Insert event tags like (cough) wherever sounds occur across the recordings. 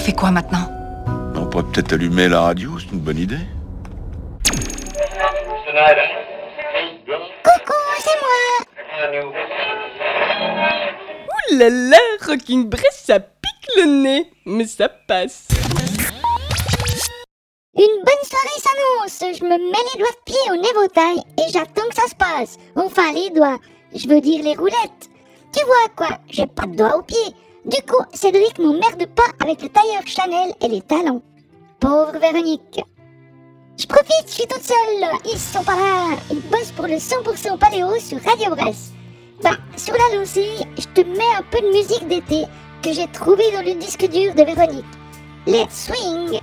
fait quoi maintenant On pourrait peut-être allumer la radio, c'est une bonne idée. Coucou, c'est moi Ouh là là, Rocking Bress, ça pique le nez, mais ça passe. Une bonne soirée s'annonce. Je me mets les doigts de pied au névotail et j'attends que ça se passe. Enfin, les doigts. Je veux dire les roulettes. Tu vois quoi? J'ai pas de doigts aux pieds. Du coup, Cédric m'emmerde pas avec le tailleur Chanel et les talons. Pauvre Véronique. Je profite, je suis toute seule. Ils sont pas là. Ils bossent pour le 100% paléo sur Radio Brest. Bah, sur la lancée, je te mets un peu de musique d'été que j'ai trouvé dans le disque dur de Véronique. Let's swing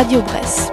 Radio Bresse.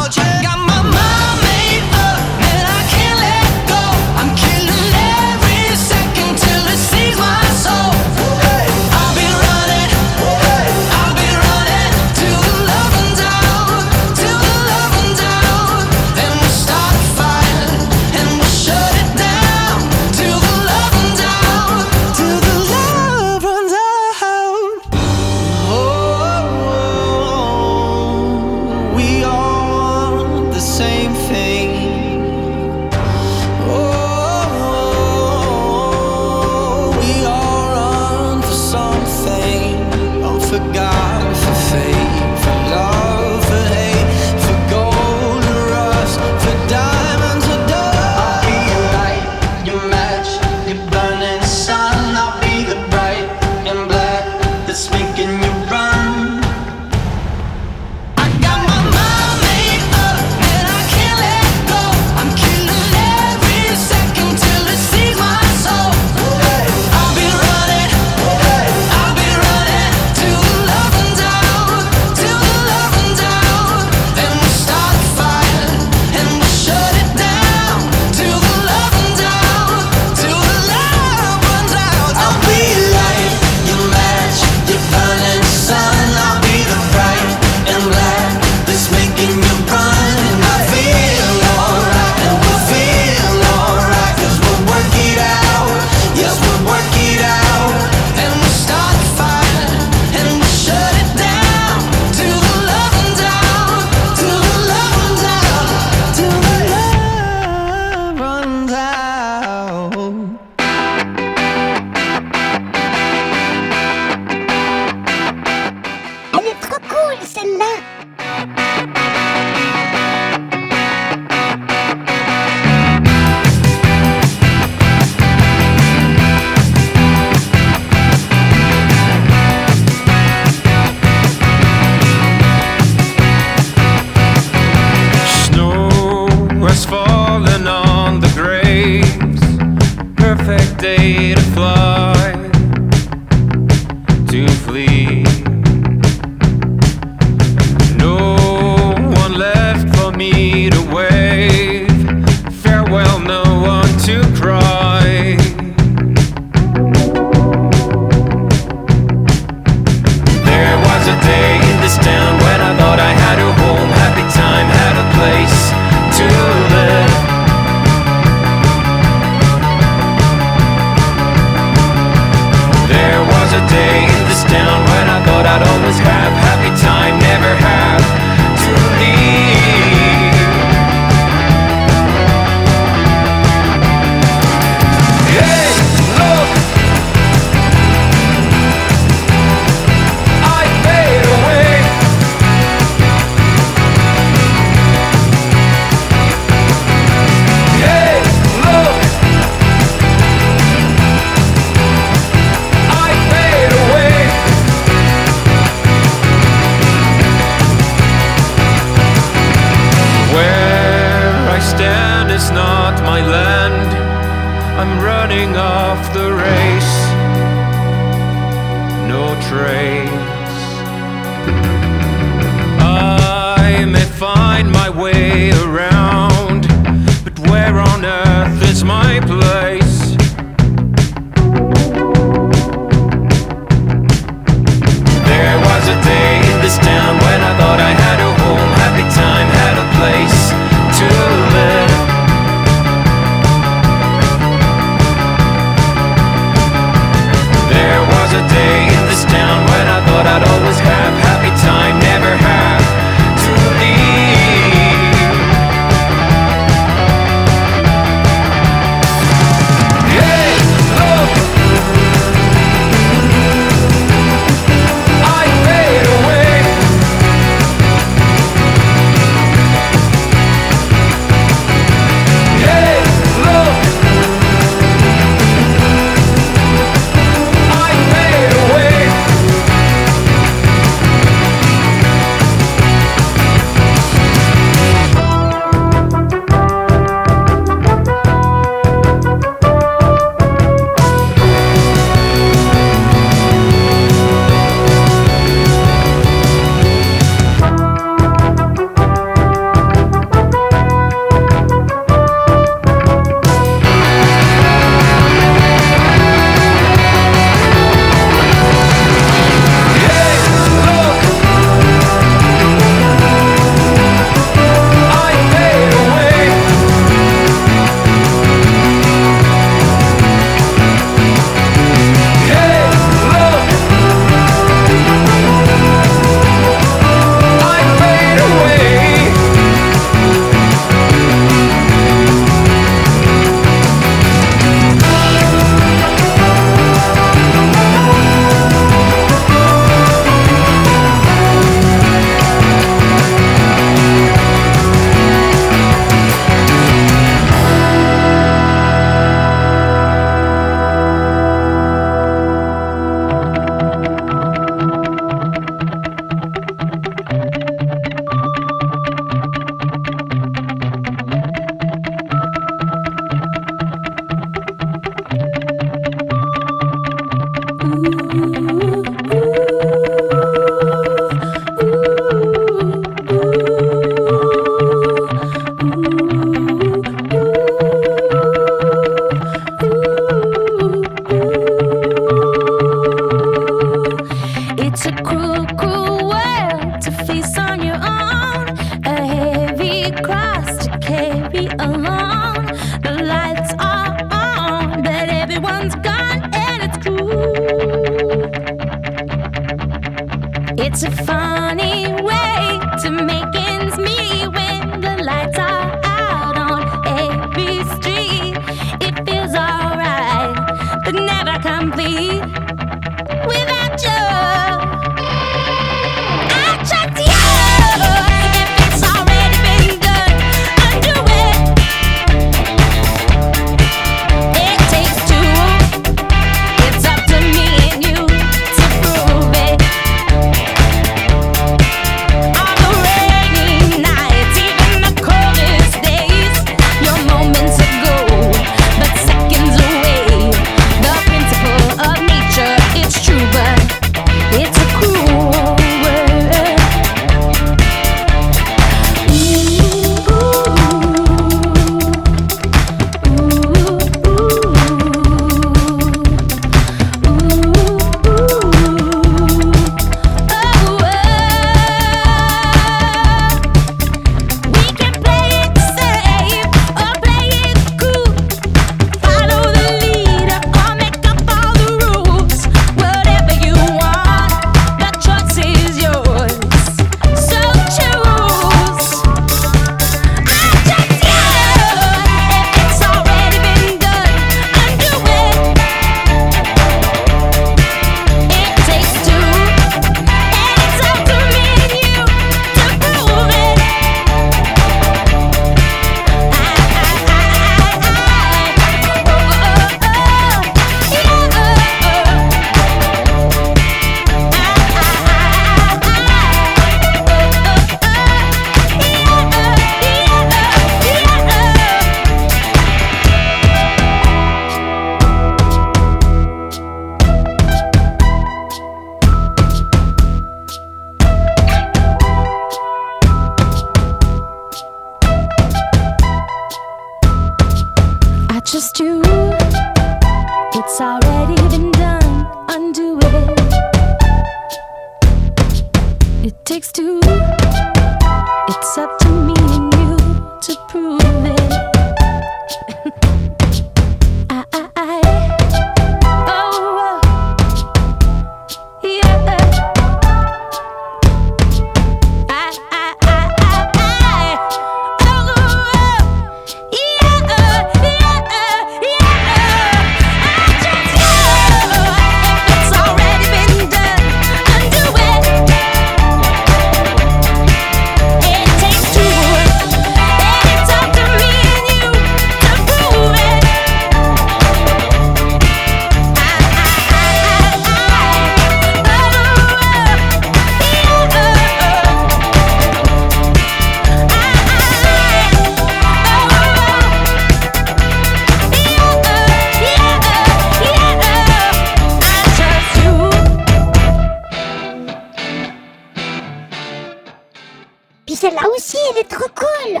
Celle-là aussi, elle est trop cool.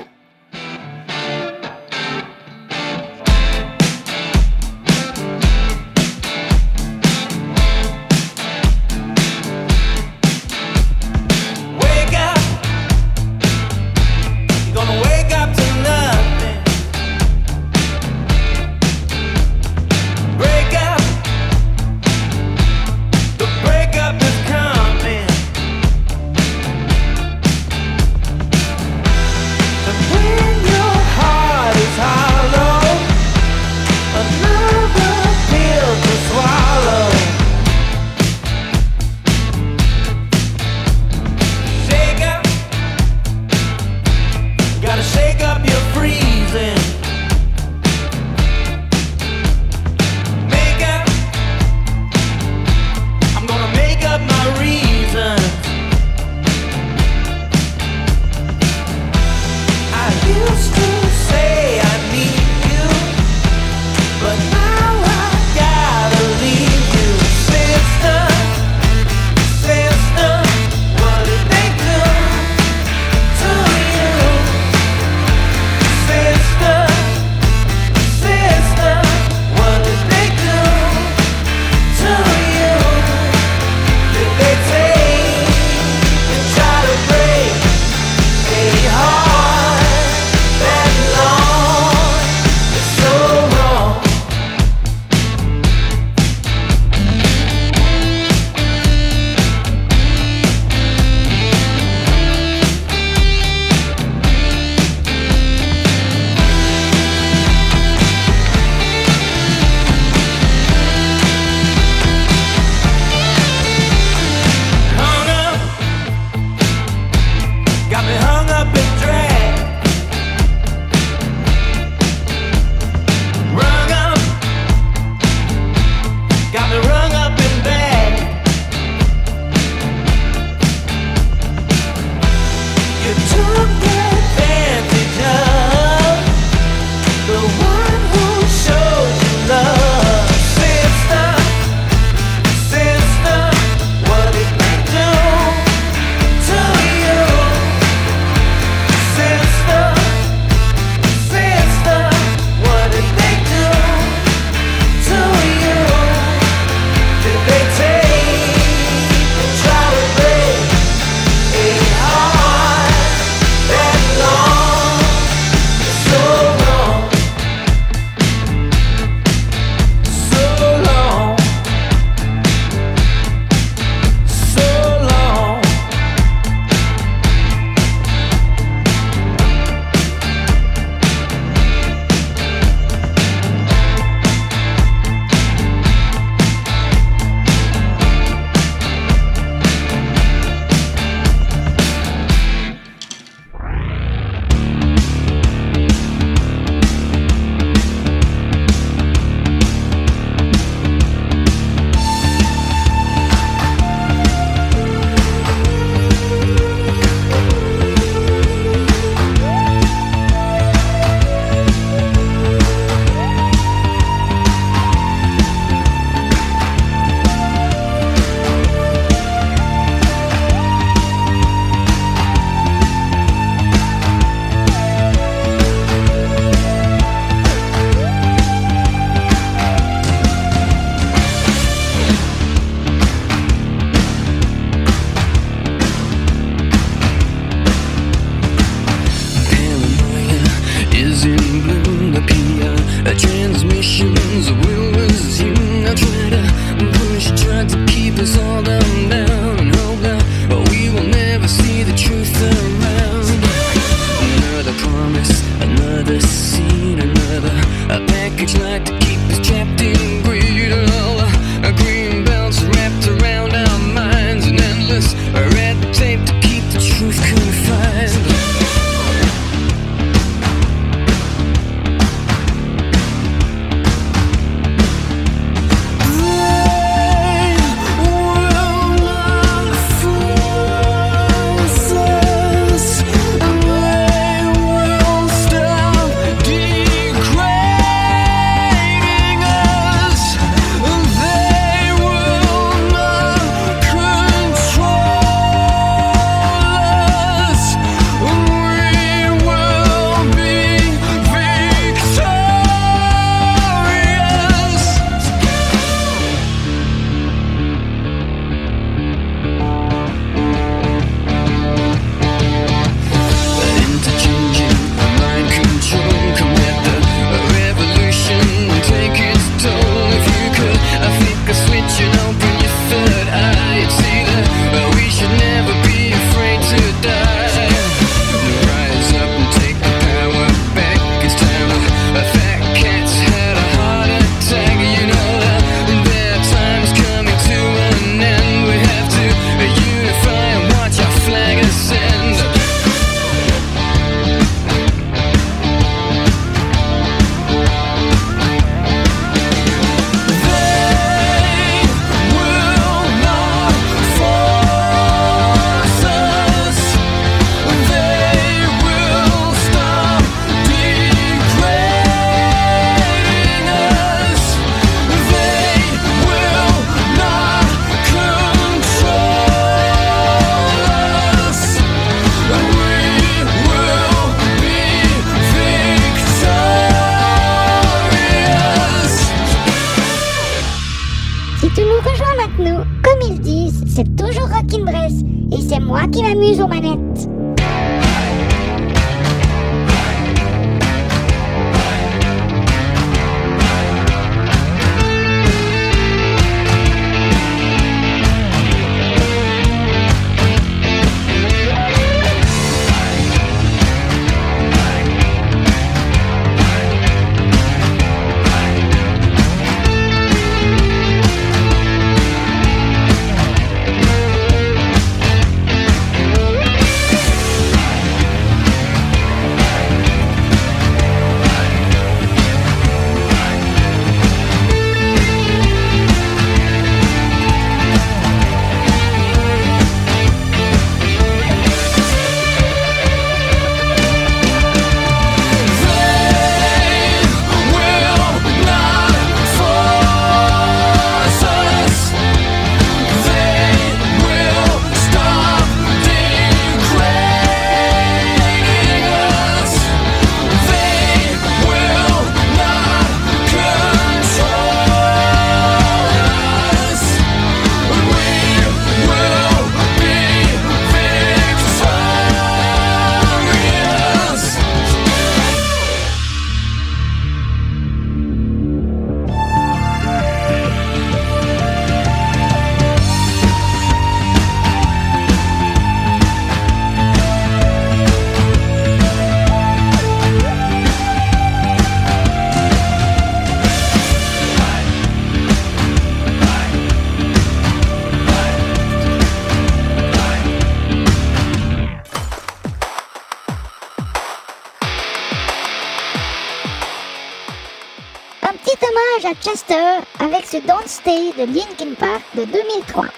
De Linkin Park de 2003.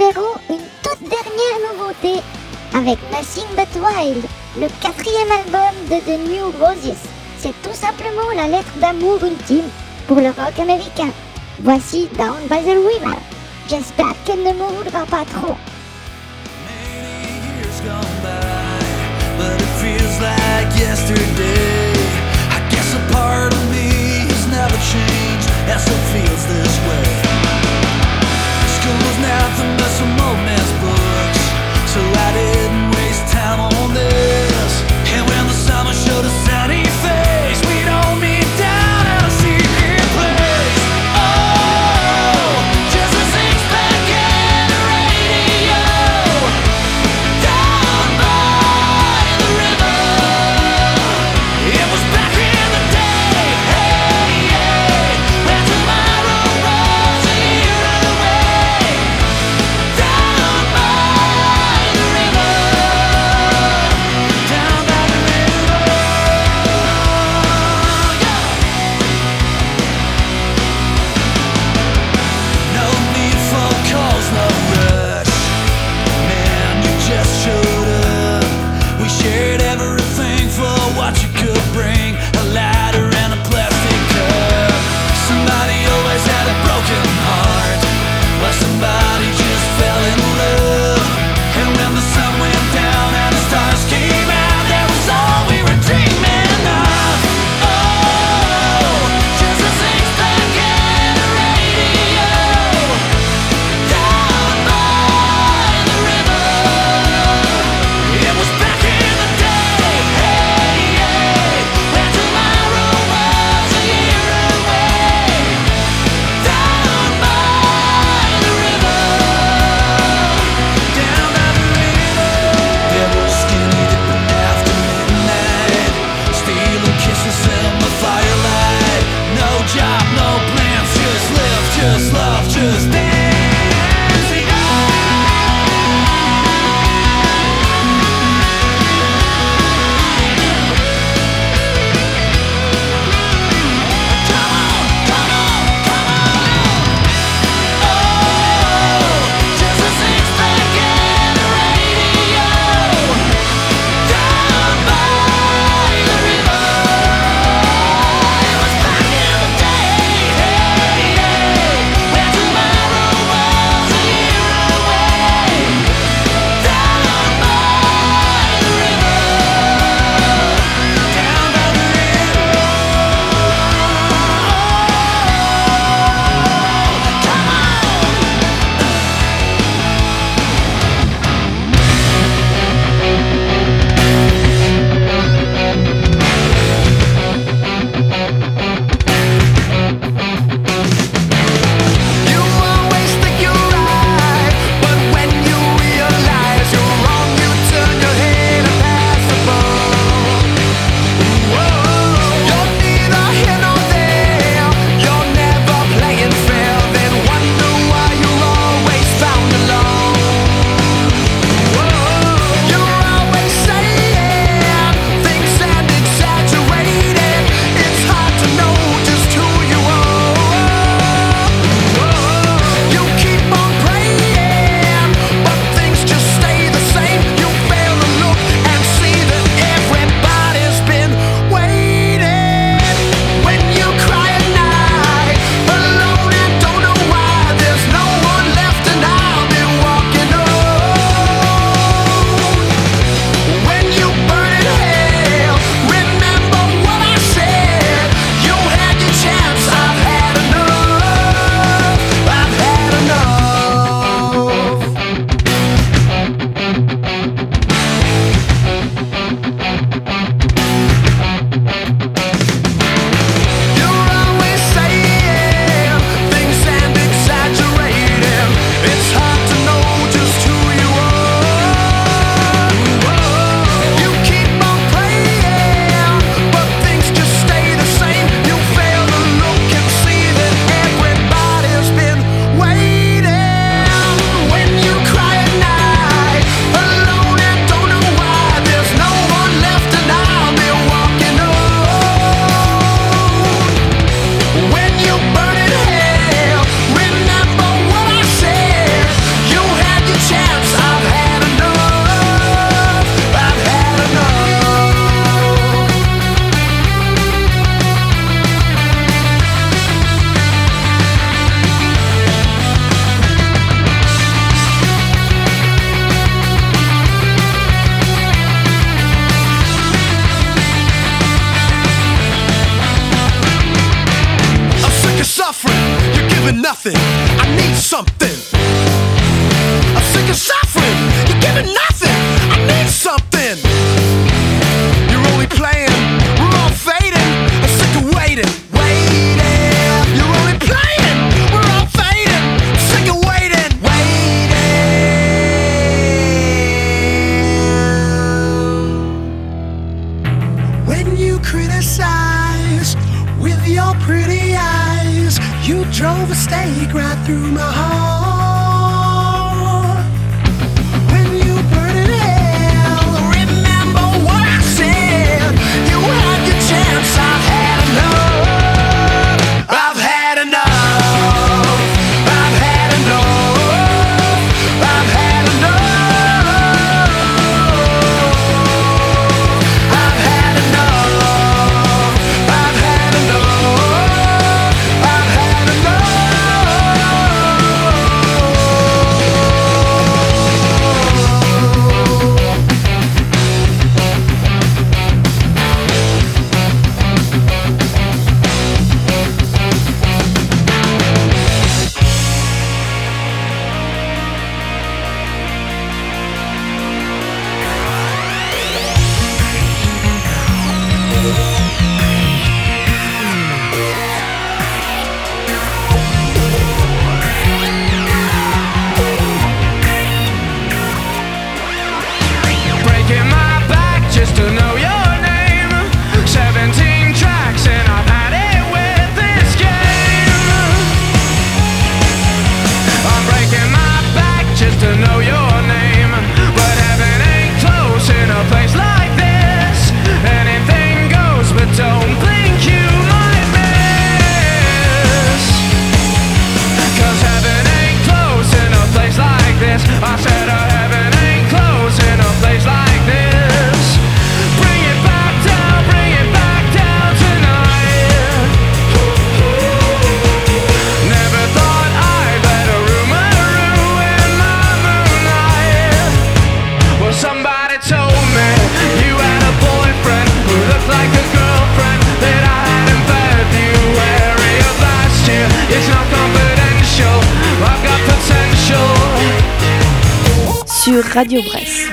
Une toute dernière nouveauté avec Nothing But Wild, le quatrième album de The New Roses. C'est tout simplement la lettre d'amour ultime pour le rock américain. Voici Down by the River. J'espère qu'elle ne mourra pas trop. gone this. And when the summer showed a sunny giving nothing. I need something. Radio Bresse.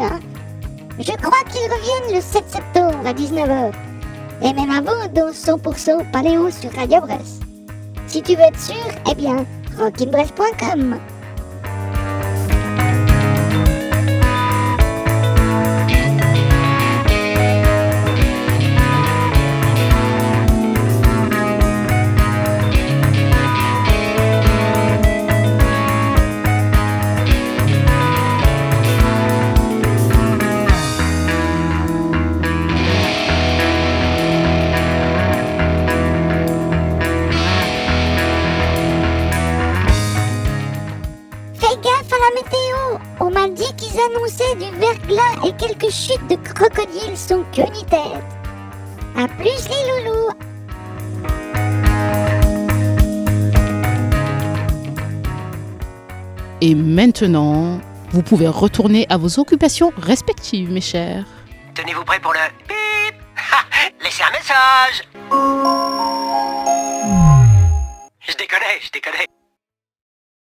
Hein. Je crois qu'ils reviennent le 7 septembre à 19h. Et même avant dans 100% Paléo sur Radio Brest. Si tu veux être sûr, eh bien, rockinbrest.com. crocodiles sans queue ni tête. A plus les loulous Et maintenant, vous pouvez retourner à vos occupations respectives, mes chers. Tenez-vous prêts pour le bip Ha (laughs) Laissez un message